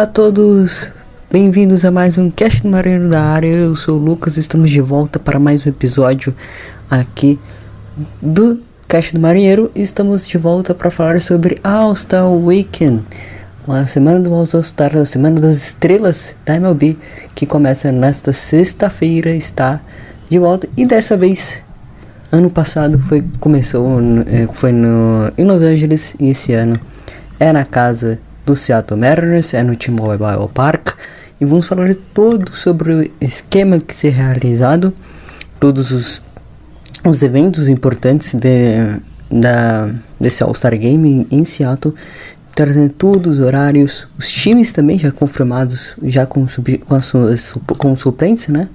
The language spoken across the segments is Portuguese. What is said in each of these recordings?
Olá a todos, bem-vindos a mais um Cast do Marinheiro da área. Eu sou o Lucas, estamos de volta para mais um episódio aqui do Cast do Marinheiro. Estamos de volta para falar sobre All-Star Weekend, a semana do All-Star, a semana das estrelas da MLB, que começa nesta sexta-feira, está de volta e dessa vez Ano passado foi começou eh, foi no em Los Angeles e esse ano é na casa do Seattle Mariners, é no T-Mobile Park e vamos falar todo sobre o esquema que será realizado, todos os, os eventos importantes de, da, desse All-Star Game em, Seattle, trazendo todos os horários, os times também já confirmados, já com, sub, com, as com suplentes, né?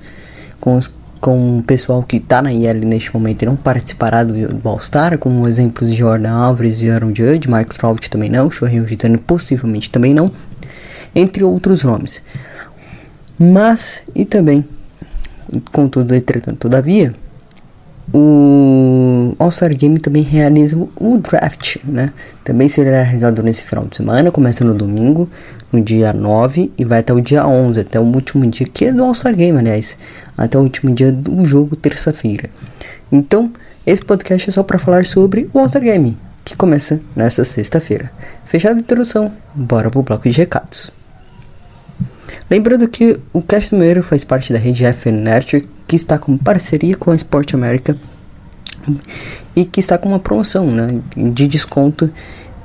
Com os com o pessoal que tá na IL neste momento e não participará do, do All-Star, como exemplos de Jordan Alvarez e Aaron Judge, Mark Trout também não, Shohei Ohtani possivelmente também não, entre outros nomes. Mas, e também, contudo, entretanto, todavia, o All-Star Game também realiza o- draft, né? Também será realizado nesse final de semana, começa no domingo, no dia 9 e vai até o dia 11, até o último dia que é do All-Star Game, aliás, até o último dia do jogo, terça-feira. Então, esse podcast é só para falar sobre o All-Star Game, que começa nesta sexta-feira. Fechada a introdução, bora pro bloco de recados. Lembrando que o Cast do faz parte da rede FN Network, que está com parceria com a Sport America e que está com uma promoção né, de desconto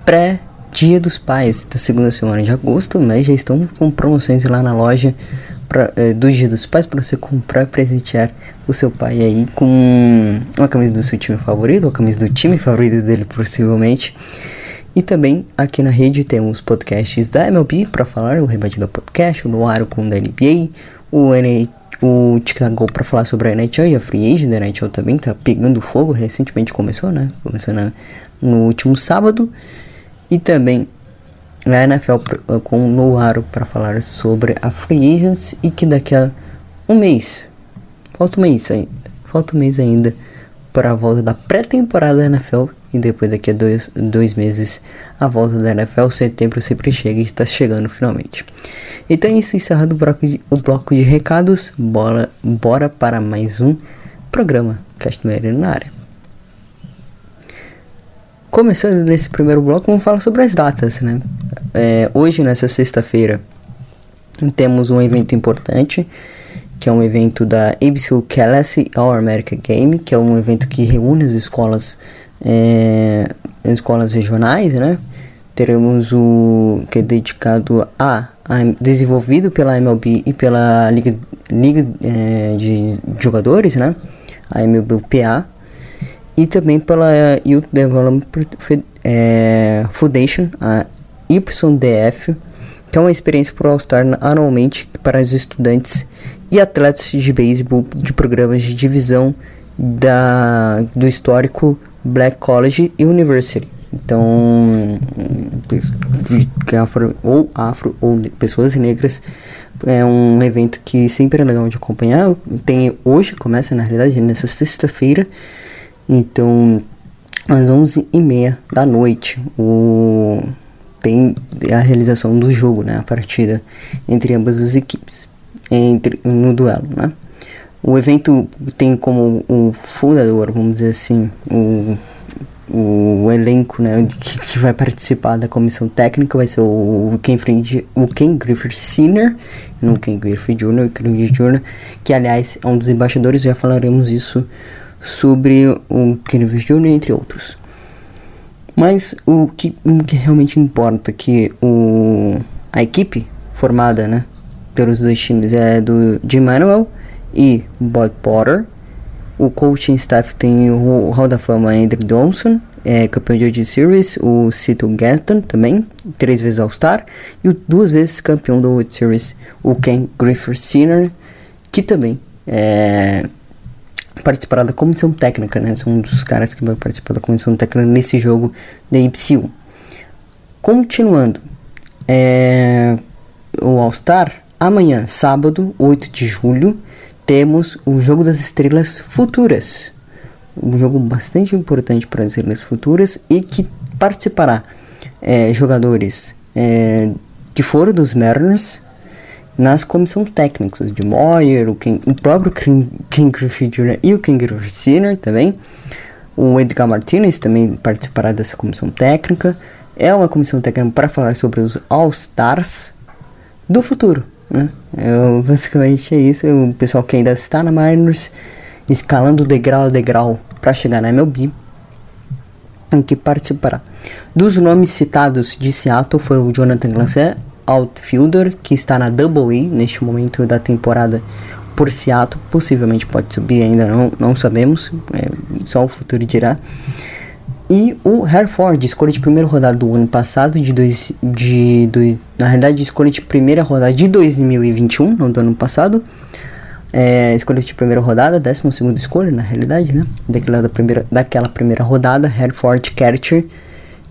pré Dia dos Pais da segunda semana de agosto, mas já estão com promoções lá na loja pra, eh, do Dia dos Pais para você comprar e presentear o seu pai aí com uma camisa do seu time favorito, ou a camisa do time favorito dele possivelmente. E também aqui na rede temos podcasts da MLB para falar, o Rebatido Podcast, o Noaro com o da NBA, o NA, o TikTok Go para falar sobre a NHL e a Free Agent da NHL também tá pegando fogo, recentemente começou, né? Começou na, no último sábado. E também a NFL pro- com o Noaro para falar sobre a Free Agents e que daqui a um mês, falta um mês ainda, falta um mês ainda para a volta da pré-temporada da NFL e depois daqui a dois, dois meses a volta da NFL, setembro sempre chega e está chegando finalmente. Então é isso, encerrado o bloco de, o bloco de recados, bora, bora para mais um programa Cast Merino na área. Começando nesse primeiro bloco, vamos falar sobre as datas, né? É, hoje, nessa sexta-feira, temos um evento importante, que é um evento da ABC Classic All America Game, que é um evento que reúne as escolas, é, as escolas regionais, né? Teremos o que é dedicado a, a desenvolvido pela MLB e pela Liga, Liga é, de Jogadores, né? A MLBPA e também pela Youth Development eh, Foundation, a YDF, que é uma experiência por All-Star anualmente para os estudantes e atletas de beisebol de programas de divisão da, do histórico Black College University. Então, que afro, ou afro ou pessoas negras é um evento que sempre é legal de acompanhar. Tem hoje, começa na realidade nessa sexta-feira. Então, às 11h30 da noite, o tem a realização do jogo, né, a partida entre ambas as equipes, entre no duelo, né? O evento tem como o fundador, vamos dizer assim, o, o elenco né, que, que vai participar da comissão técnica vai ser o, Ken, Friend, o Ken Griffith Sr., não Ken Griffith Jr., o Ken Jr., que aliás é um dos embaixadores, já falaremos isso sobre o Ken Griffith Jr., entre outros. Mas o que, o que realmente importa é que o, a equipe formada né, pelos dois times é do Jim Manuel e Bob Potter. O coaching staff tem o Hall da Fama Andrew Johnson, é, campeão de World Series, o Cito Gaston também, três vezes All-Star, e o, duas vezes campeão da World Series, o Ken Griffith Sr., que também é, participará da comissão técnica, né? São um dos caras que vai participar da comissão técnica nesse jogo da YPCU. Continuando, é, o All-Star, amanhã, sábado, 8 de julho, temos o Jogo das Estrelas Futuras. Um jogo bastante importante para as Estrelas Futuras e que participará é, jogadores é, que foram dos Mariners nas comissões técnicas de Moyer, o, o próprio King Griffith Jr. e o King Griffith Sr. também. O Edgar Martinez também participará dessa comissão técnica. É uma comissão técnica para falar sobre os All-Stars do futuro. Né? Eu, basicamente é isso. O pessoal que ainda está na Miners, escalando degrau a degrau para chegar na MLB, em que participará. Dos nomes citados de Seattle foram o Jonathan Glacier, outfielder, que está na Double A neste momento da temporada por Seattle. Possivelmente pode subir, ainda não, não sabemos, é, só o futuro dirá. E o Hereford, escolha de primeira rodada do ano passado, de dois, de, de, na realidade, escolha de primeira rodada de 2021, não do ano passado. É, escolha de primeira rodada, 12 segunda escolha, na realidade, né? Daquela, da primeira, daquela primeira rodada, Hereford Catcher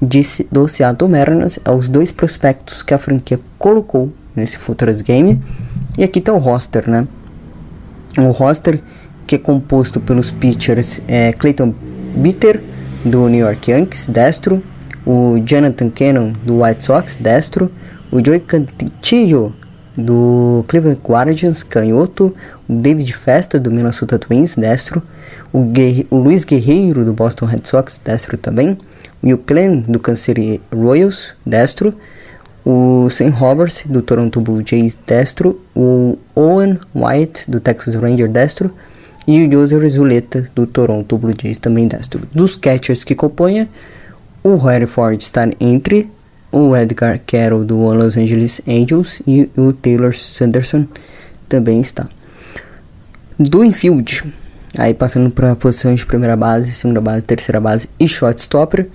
disse do Seattle Mariners, é os dois prospectos que a franquia colocou nesse Futures Game. E aqui tá o roster, né? O roster que é composto pelos pitchers é, Clayton Bitter, do New York Yankees, destro. O Jonathan Cannon, do White Sox, destro. O Joey Cantillo, do Cleveland Guardians, canhoto. O David Festa, do Minnesota Twins, destro. O, o Luiz Guerreiro, do Boston Red Sox, destro também. O Clan, do Kansas City Royals, destro. O Sam Roberts, do Toronto Blue Jays, destro. O Owen White, do Texas Ranger, destro e o José Zuleta do Toronto Blue Jays também destro. Dos catchers que compõem, o Harry Ford está entre o Edgar Carroll do Los Angeles Angels e o Taylor Sanderson também está. Do infield, aí passando para posições de primeira base, segunda base, terceira base e shortstopper,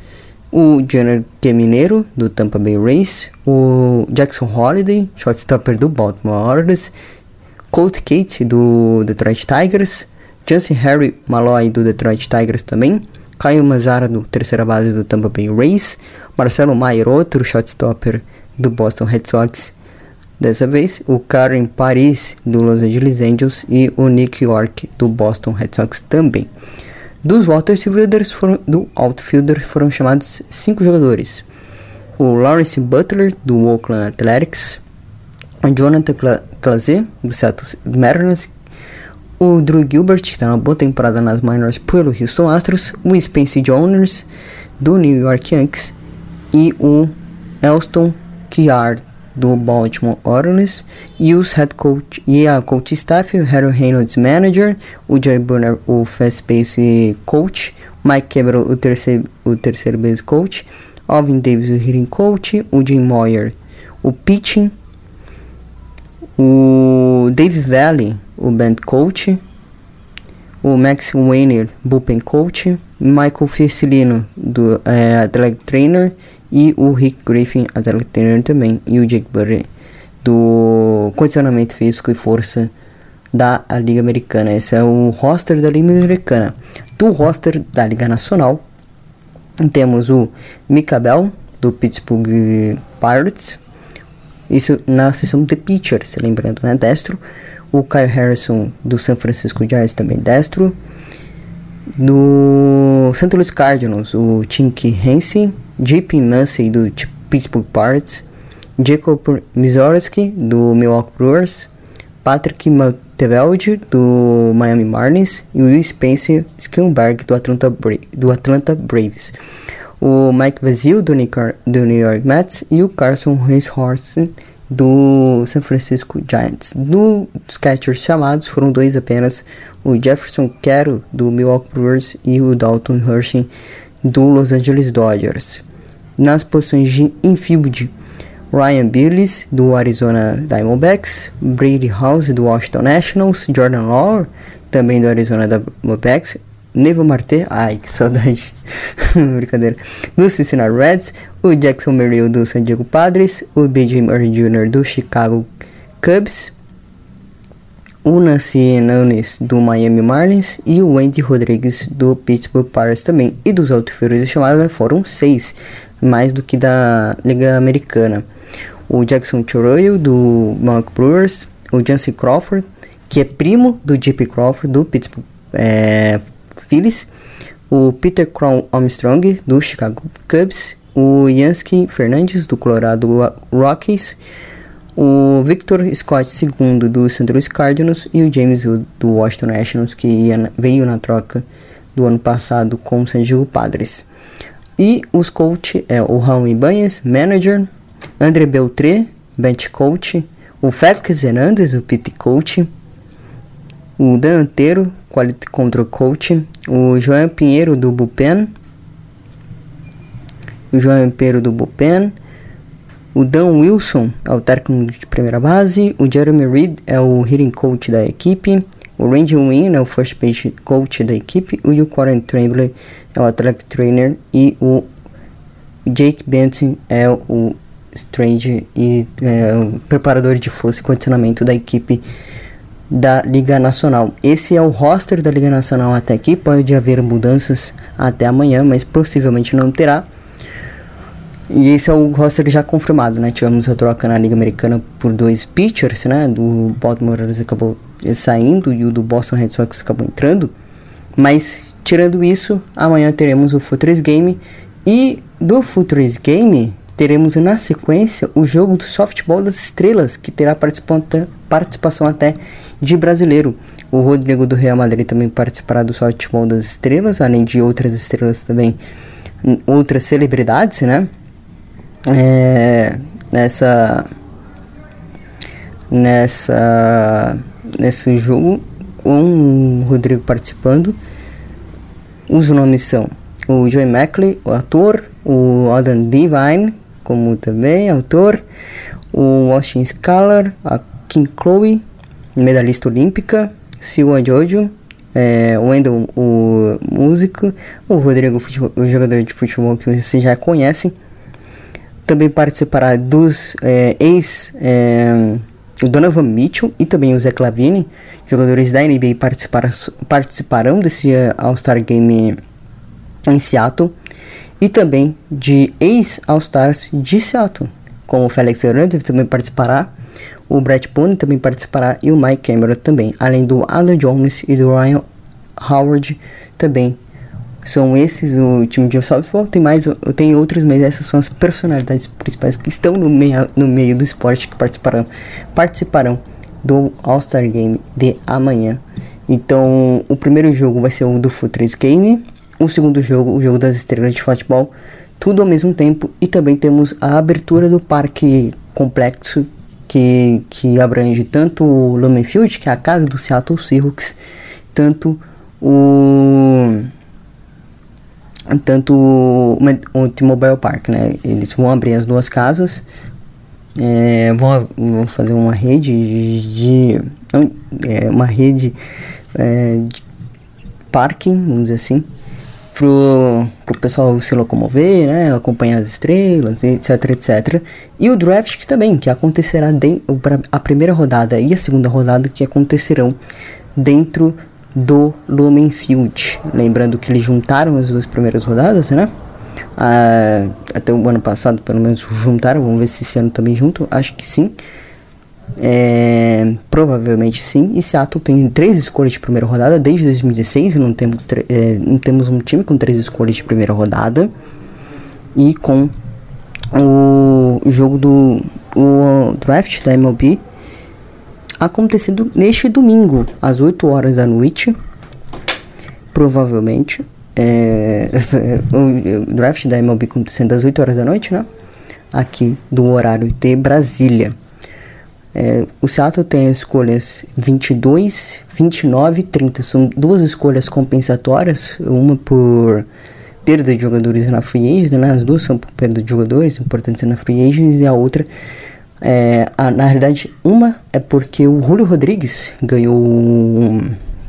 o Jenner mineiro do Tampa Bay Rays, o Jackson Holiday, shortstopper do Baltimore Orioles, Colt Kate do Detroit Tigers, Chance Harry Malloy do Detroit Tigers também. Caio Mazzara do terceira base do Tampa Bay Rays. Marcelo Maier, outro shotstopper do Boston Red Sox. Dessa vez, o Karen Paris do Los Angeles Angels e o Nick York do Boston Red Sox também. Dos outfielders foram, do outfielder foram chamados cinco jogadores. O Lawrence Butler do Oakland Athletics, o Jonathan Claze do Seattle Mariners, o Drew Gilbert, que está na boa temporada nas minors pelo Houston Astros, o Spencer Jones do New York Yankees e o Elston Kiard do Baltimore Orioles e os head coach e a coach staff, o Harry Reynolds manager, o Jay Burner o fast base coach, Mike Cameron o terceiro o terceiro base coach, Alvin Davis o hitting coach, o Jim Moyer o pitching, o Dave Valley o band coach, o Max Weiner, bullpen coach, Michael Fircilino, do é, athletic trainer, e o Rick Griffin, athletic trainer também, e o Jake Burry, do condicionamento físico e força da Liga Americana. Esse é o roster da Liga Americana. Do roster da Liga Nacional, Temos o Mika Bell, do Pittsburgh Pirates. Isso na seção de pitchers, lembrando, né? Destro. O Kyle Harrison, do San Francisco Giants, também destro. Do St. Louis Cardinals, o Tink Hansen. JP Massey, do Pittsburgh Pirates. Jacob Mizorski, do Milwaukee Brewers. Patrick Mateveld, do Miami Marlins. E Will Spencer Skilberg, do Atlanta, Bra do Atlanta Braves. O Mike Vasil, do, do New York Mets. E o Carson Racehorse, do San Francisco Giants. Dos catchers chamados foram dois apenas, o Jefferson Quero do Milwaukee Brewers e o Dalton Hershey do Los Angeles Dodgers. Nas posições de infield, Ryan Billis do Arizona Diamondbacks, Brady House do Washington Nationals, Jordan Lawler também do Arizona Diamondbacks, Nevo Marte, ai que saudade, brincadeira, do Cincinnati Reds, o Jackson Merrill do San Diego Padres, o B.J. Murray Jr. do Chicago Cubs, o Nancy Nunes do Miami Marlins e o Andy Rodrigues do Pittsburgh Pirates também. E dos outfields chamados né, foram seis, mais do que da Liga Americana. O Jackson Choroyo do Milwaukee Brewers, o Jancy Crawford, que é primo do J.P. Crawford do Pittsburgh é, Phillies, o Peter Crown Armstrong do Chicago Cubs, o Yansky Fernandes do Colorado Rockies, o Victor Scott II do St. Louis Cardinals e o James Wood do Washington Nationals que ia, veio na troca do ano passado com o San Diego Padres. E os coach é o Raul Ibanez, manager, André Beltré, bench coach, o Félix Hernandez, o pit coach, o Dan Antero, Quality Control Coach, o João Pinheiro do Bullpen, o João Pinheiro do Bullpen, o Dan Wilson é o técnico de primeira base, o Jeremy Reed é o hitting coach da equipe, o Randy Wynn é o first base coach da equipe, o Warren Tremblay é o athletic trainer e o Jake Benson é o strange e é, o preparador de força e condicionamento da equipe da Liga Nacional. Esse é o roster da Liga Nacional até aqui. Pode haver mudanças até amanhã, mas possivelmente não terá. E esse é o roster já confirmado, né? Tivemos a troca na Liga Americana por dois pitchers, né? Do Baltimore acabou saindo e o do Boston Red Sox acabou entrando. Mas tirando isso, amanhã teremos o Futres Game e do Futres Game teremos na sequência o jogo do softball das estrelas, que terá participação até de brasileiro. O Rodrigo do Real Madrid também participará do softball das estrelas, além de outras estrelas também, outras celebridades, né? É, nessa nessa nesse jogo com o Rodrigo participando. Os nomes são o Joey Mackley, o ator, o Adam Devine, como também autor, o Austin Scalar, a Kim Chloe, medalhista olímpica, Silva Jojo, é, o Wendell, o músico, o Rodrigo, o jogador de futebol que vocês já conhecem. Também participará dos é, ex é, o Donovan Mitchell e também o Zé Clavini, jogadores da NBA participarão desse All-Star Game em Seattle e também de ex-All-Stars de Seattle, como o Felix Hernandez também participará, o Brett Boone também participará e o Mike Cameron também, além do Alan Jones e do Ryan Howard também. São esses o time de softball, tem mais, tem outros, mas essas são as personalidades principais que estão no meio, no meio do esporte que participarão, participarão do All-Star Game de amanhã. Então, o primeiro jogo vai ser o do Futres Game, o segundo jogo, o jogo das estrelas de futebol, tudo ao mesmo tempo. E também temos a abertura do parque complexo que, que abrange tanto o Lumen Field, que é a casa do Seattle Seahawks, tanto o tanto o T-Mobile Park, né? Eles vão abrir as duas casas, é, vão, vão fazer uma rede de, de é, uma rede é, de parking, vamos dizer assim, pro, pro pessoal se locomover, né, acompanhar as estrelas, etc, etc. E o draft também, que acontecerá de, a primeira rodada e a segunda rodada que acontecerão dentro do Lumen Field. Lembrando que eles juntaram as duas primeiras rodadas, né? Ah, até o ano passado, pelo menos, juntaram. Vamos ver se esse ano também junto. Acho que sim. É, provavelmente sim. E Seattle tem três escolhas de primeira rodada desde 2016. Não temos, é, não temos um time com três escolhas de primeira rodada. E com o jogo do o draft da MLB acontecendo neste domingo, às 8 horas da noite. Provavelmente. É, o draft da MLB acontecendo às 8 horas da noite, né? Aqui do horário de Brasília. É, o Seattle tem as escolhas 22, 29 e 30. São duas escolhas compensatórias, uma por perda de jogadores na free agents, né? As duas são por perda de jogadores importantes na free agents e a outra é, a, na realidade uma é porque o Julio Rodrigues ganhou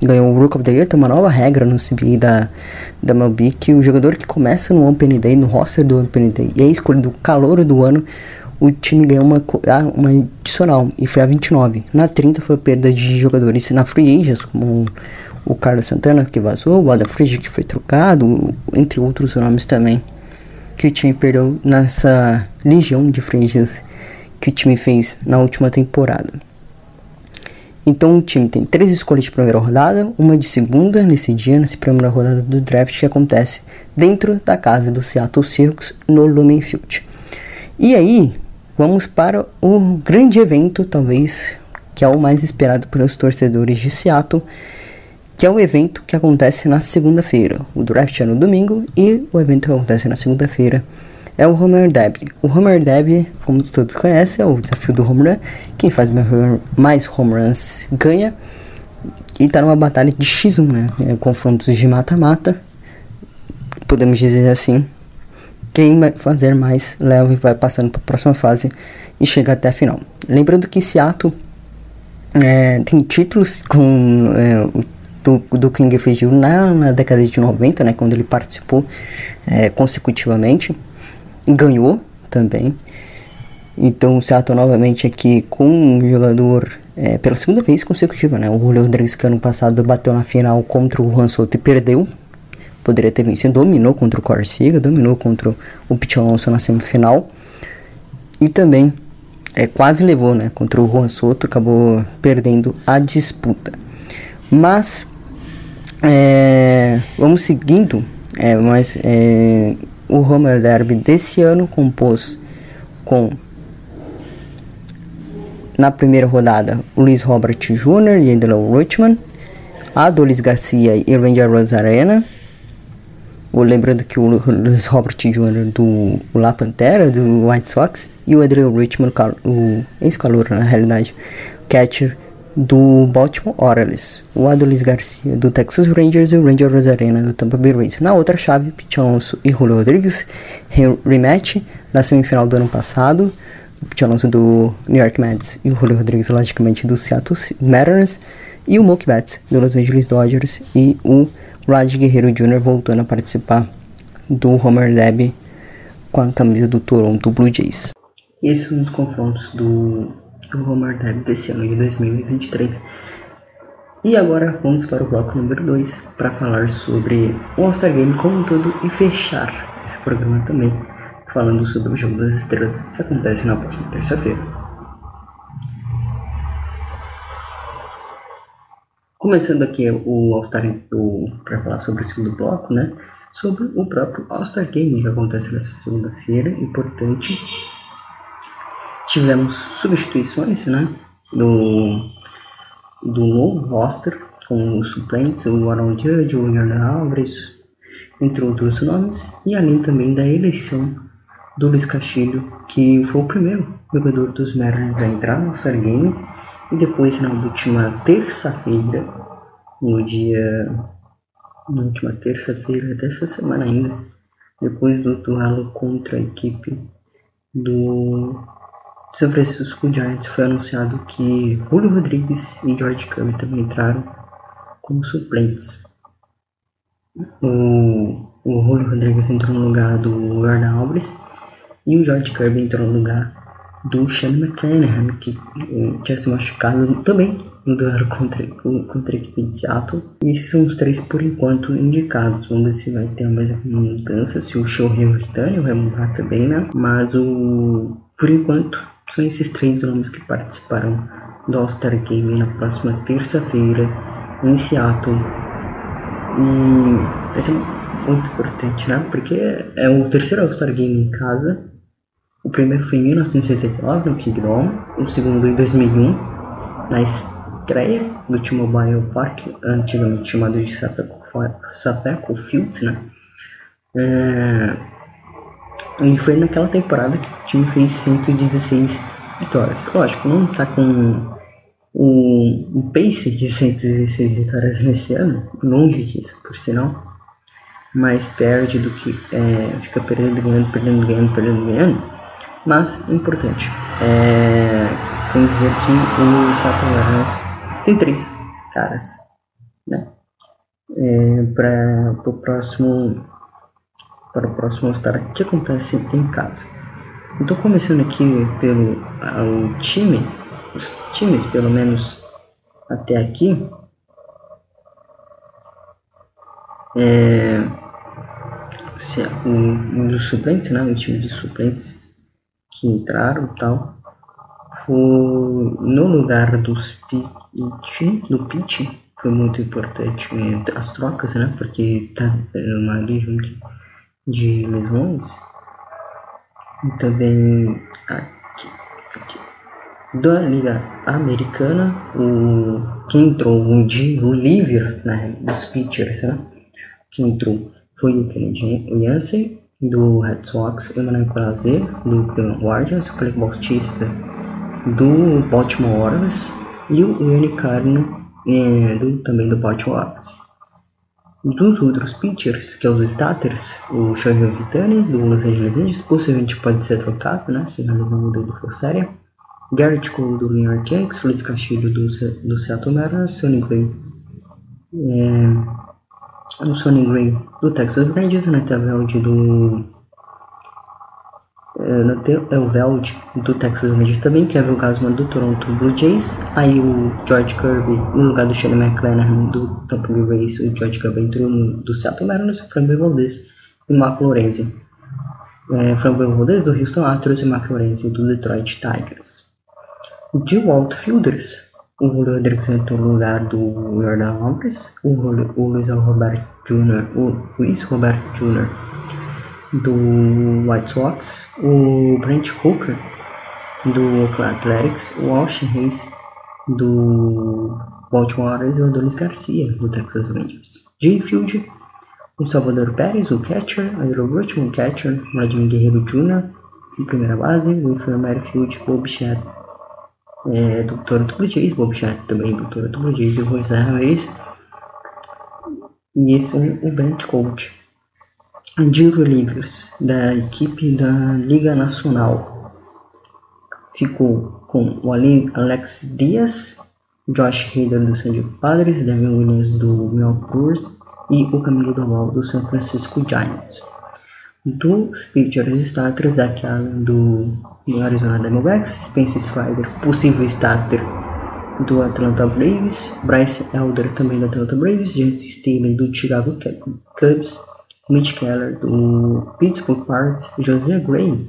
ganhou o Rook of the Year, tem uma nova regra no CBA da, da MLB que o jogador que começa no Open Day, no roster do Open Day e é escolhido calor do ano o time ganhou uma, ah, uma adicional e foi a 29. Na 30 foi a perda de jogadores na free agents, como o Carlos Santana que vazou, o Adam Frige que foi trocado, entre outros nomes também, que o time perdeu nessa legião de free agents que o time fez na última temporada. Então o time tem três escolhas de primeira rodada, uma de segunda nesse dia, nessa primeira rodada do draft que acontece dentro da casa do Seattle Seahawks no Lumen Field. E aí, Vamos para o grande evento, talvez, que é o mais esperado pelos torcedores de Seattle, que é o evento que acontece na segunda-feira. O draft é no domingo e o evento que acontece na segunda-feira é o Homer Derby. O Homer Derby, como todos conhecem, é o desafio do home run. Quem faz mais home runs ganha. E tá numa batalha de X1, né? É, confrontos de mata-mata. Podemos dizer assim quem fazer mais leva e vai passando para a próxima fase e chega até a final. Lembrando que Seattle é, tem títulos com é, do, do King Field na, na década de 90, né, quando ele participou é, consecutivamente, ganhou também. Então o Seattle novamente aqui com um jogador é, pela segunda vez consecutiva, né? O Julio Rodrigues que ano passado bateu na final contra o Juan Soto e perdeu poderia ter vencido, dominou contra o Corsiga, dominou contra o Pete Alonso na semifinal e também é, quase levou né, contra o Juan Soto, acabou perdendo a disputa. Mas é, vamos seguindo, é, mas é, o Homer Derby desse ano compôs com na primeira rodada Luiz Robert Jr. e Angelo Richmond, Adolis Garcia e Ranger Rosarena, lembrando que o Luiz Robert Jr. do La Pantera, do White Sox, e o Adrian Richmond, o ex-calor na realidade, catcher do Baltimore Orioles, o Adolis Garcia do Texas Rangers e o Ranger Rosarena do Tampa Bay Rays. Na outra chave, Pete Alonso e Julio Rodrigues, rematch na semifinal do ano passado, Pete Alonso do New York Mets e o Julio Rodrigues, logicamente, do Seattle Mariners, e o Mookie Betts do Los Angeles Dodgers e o Raj Guerreiro Jr. voltando a participar do Homer Derby com a camisa do Toronto Blue Jays. Esses são os confrontos do, do Homer Derby desse ano de 2023. E agora vamos para o bloco número 2 para falar sobre o All-Star Game como um todo e fechar esse programa também falando sobre o Jogo das Estrelas que acontece na próxima terça-feira. Começando aqui o All-Star para falar sobre o segundo bloco, né? Sobre o próprio All-Star Game que acontece nessa segunda-feira, importante. Tivemos substituições, né? Do, do novo roster, com os suplentes, o Aaron Judge, o Jordan Alvarez, entre outros nomes, e além também da eleição do Luiz Castilho, que foi o primeiro jogador dos Mariners a entrar no All-Star Game e depois, na última terça-feira, no dia. Na última terça-feira dessa semana ainda, depois do duelo contra a equipe do São Francisco Giants, foi anunciado que Julio Rodrigues e George Kirby também entraram como suplentes. O, o Julio Rodrigues entrou no lugar do Jordan Alves e o George Kirby entrou no lugar do Shane McClanahan, que eh, tinha se machucado também duelo contra, contra a equipe de Seattle. E são os três por enquanto indicados. Vamos ver se vai ter a mesma mudança, se o show retorna vai mudar também, né? Mas o por enquanto são esses três nomes que participaram do All-Star Game na próxima terça-feira em Seattle. E vai ser muito importante, né? Porque é o terceiro All-Star Game em casa. O primeiro foi em 1979 no Kingdom, o segundo em 2001 na estreia do T-Mobile Park, antigamente chamado de Sapeco Fields, né? É... E foi naquela temporada que o time fez 116 vitórias. Lógico, não tá com o, o pace de 116 vitórias nesse ano, longe disso, por sinal, mais perde do que é, fica perdendo, ganhando, perdendo, ganhando, perdendo, ganhando. Mas, importante, é, vamos dizer que o Seattle tem três caras, né? É, para o próximo para o próximo estar que acontece em casa. Então começando aqui pelo o time os times, pelo menos até aqui, é, se, um, um dos suplentes, né, o time de suplentes que entraram tal, foi no lugar dos pitch, do pitch, foi muito importante as trocas, né, porque tá uma de, de lesões, e também aqui, aqui da Liga Americana, o, que entrou um dia, o Liver, né, dos pitchers, né, que entrou foi o Kennedy Jansen, do Red Sox, Emmanuel Prazer, do Guardians, o Craig Bautista, do Baltimore Orioles, e o Ian Carno, é, do, também do Baltimore Orioles. Dos outros pitchers, que é os starters, o Shohei Vitani, do Los Angeles Angels, possivelmente pode ser trocado, né, se a lesão dele for séria. Garrett Cole do New York Yankees, Luiz Castilho do, do Seattle Mariners, Sonny Gray, é, o Sonny Gray do Texas Rangers, Nathan Veld do é, o Veld do Texas Rangers também, Kevin Gausman do Toronto Blue Jays, aí o George Kirby no lugar do Shane McClanahan do Tampa Bay Rays, o George Kirby entrou no, do Seattle Mariners, o Framber Valdez e Marco Lorenzi. É, Framber Valdez do Houston Astros e Marco Lorenzi do Detroit Tigers de outfielders. O Julio Rodrigues entrou no lugar do Jordan Lopes, o, o Luiz Roberto Jr., o Luiz Roberto Jr. do White Sox, o Brent Hooker do Oakland Athletics, o Austin Hayes do Baltimore e o Adonis Garcia do Texas Rangers. De infield, o Salvador Pérez, o catcher, Andrew Rutman, o catcher, Vladimir Guerreiro Jr., em primeira base, o Infirmary Field, Bob Shed é, doutora Blue Jays, Bob Chat também, doutora Blue Jays e o José Ramirez. E esse é o bench coach de relievers da equipe da Liga Nacional. Ficou com o Alex Dias, Josh Hader do San Diego Padres, Devin Williams do Milwaukee Brewers e o Camilo Doval do San Francisco Giants. Dos pitchers starters, Zach Allen do Arizona Diamondbacks, Spencer Strider, possível starter do Atlanta Braves, Bryce Elder também do Atlanta Braves, Jesse Staley do Chicago Cubs, Mitch Keller do Pittsburgh Pirates, José Gray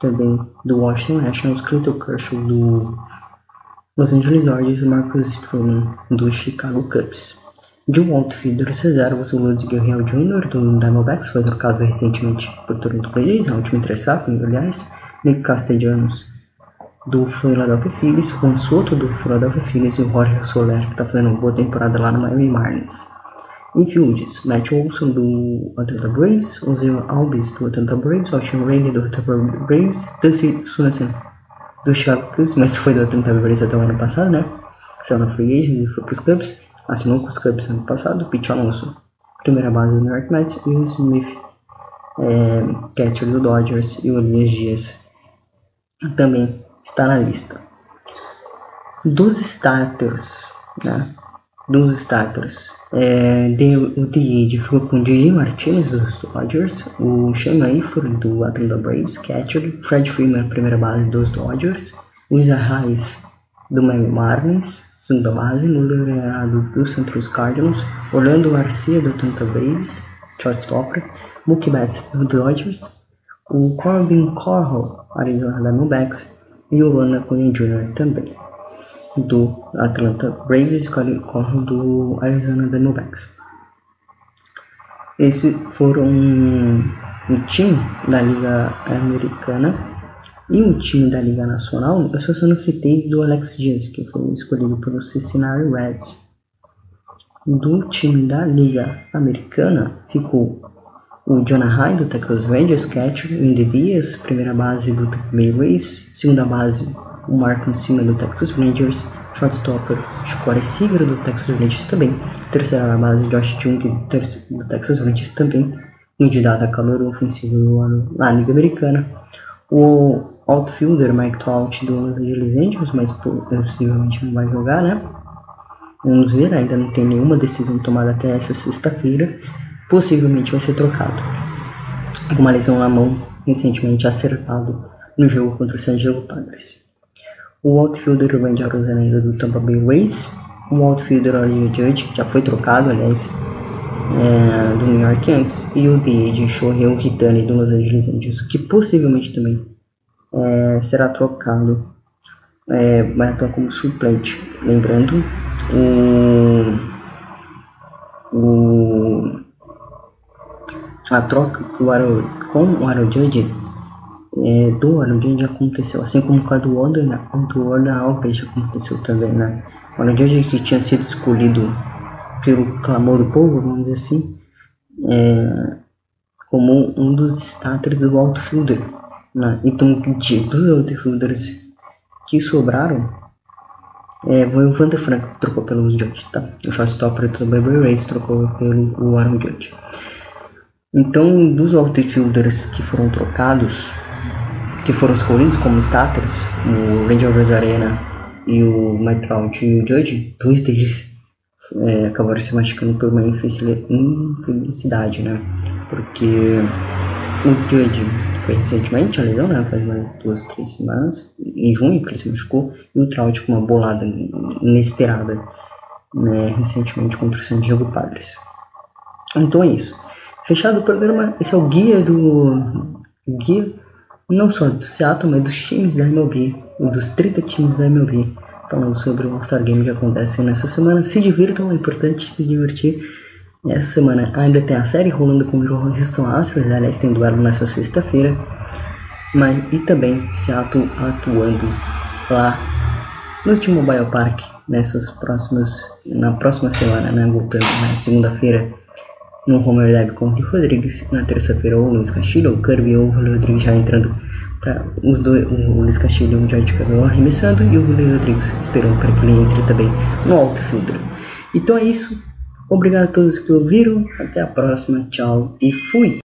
também do Washington Nationals, Clinton Kershaw do Los Angeles Dodgers Marcus Stroman do Chicago Cubs. Um outfielder o Ludwig Guerrero Jr. do Diamondbacks foi trocado recentemente por Toronto Blue Jays, na última interessada, aliás. Nick Castellanos do Philadelphia Phillies, Juan Soto do Philadelphia Phillies e o Jorge Soler, que está fazendo uma boa temporada lá no Miami Marlins. Infields, Matt Olson do Atlanta Braves, Ozzy Alves do Atlanta Braves, Austin Rainey do Atlanta Braves, Dusty Swanson do Chicago Cubs, mas foi do Atlanta Braves até o ano passado, né? Saiu na free agent e foi para os Cubs assinou com os Cubs ano passado, Pete Alonso, primeira base do New York Mets, e o Smith, é, catcher do Dodgers, e o Elias Dias também está na lista. Dos starters, né? Dos starters, é, de, o ficou com o DJ Martinez dos Dodgers, o Shane Ifer do Atlanta Braves, catcher, Fred Freeman, primeira base dos Dodgers, o Isa Reis do Miami Marlins, segunda base, no liderado do Santos Cardinals, Orlando Garcia do Tampa Braves, shortstopper, Mookie Betts do Dodgers, o Corbin Carroll, Arizona Diamondbacks, e o Ronald Acuna Jr. também, do Atlanta Braves e Carroll do Arizona Diamondbacks. Esses foram o time da Liga Americana e o time da Liga Nacional. Eu só não citei do Alex Diaz, que foi escolhido pelo Cincinnati Reds. Do time da Liga Americana ficou o Jonah High do Texas Rangers, catcher, Indy Diaz, primeira base do Tampa Bay Rays, segunda base o Marco Cima do Texas Rangers, shortstopper Corey Seager do Texas Rangers também, terceira base Josh Jung do Texas Rangers também, candidato a calor ofensivo do ano na Liga Americana, o outfielder Mike Trout do Los Angeles Angels, mas possivelmente não vai jogar, né? Vamos ver, ainda não tem nenhuma decisão tomada até essa sexta-feira possivelmente vai ser trocado. Com uma lesão na mão recentemente acertado no jogo contra o San Diego Padres. O outfielder Randy Arozarena do Tampa Bay Rays, o outfielder Olivia Judge, já foi trocado, aliás, é, do New York Yankees, e o DH Shohei Hitani do Los Angeles Angels, que possivelmente também é, será trocado, é, vai atuar como suplente. Lembrando, o, a troca do Aaron, com o Aaron Judge é, do Aaron Judge aconteceu, assim como com a do Order, né? do Order Alves aconteceu também, né? O Aaron Judge que tinha sido escolhido pelo clamor do povo, vamos dizer assim, é, como um dos starters do outfielder, né? Então, de, dos outfielders que sobraram, é, foi o Vander Frank trocou pelo Judge, tá? O shortstopper do Baby Race trocou pelo Aaron Judge. Então, dos outfielders que foram trocados, que foram escolhidos como starters, o Ranger Arena e o Mike Trout e o Judge, dois deles é, acabaram se machucando por uma infelicidade, né? Porque o Judge foi recentemente a lesão, né? Faz umas duas, três semanas, em junho que ele se machucou, e o Trout com uma bolada inesperada, né? Recentemente contra o San Diego Padres. Então é isso. Fechado o programa, esse é o guia do. guia não só do Seattle, mas dos times da MLB, dos 30 times da MLB, falando sobre o All-Star Game que acontece nessa semana. Se divirtam, é importante se divertir. Essa semana ainda tem a série rolando com o Houston Astros, aliás, tem duelo nessa sexta-feira. Mas, e também Seattle atuando lá no T-Mobile Park nessas próximas, na próxima semana, né, voltando na segunda-feira no Homer Lab com o Rodrigues, na terça-feira o Luiz Castilho, o Kirby ou o Julio Rodrigues já entrando para os dois, o Luiz Castilho e o George Cabelo arremessando e o Julio Rodrigues esperando para que ele entre também no outfielder. Então é isso. Obrigado a todos que ouviram. Até a próxima. Tchau e fui.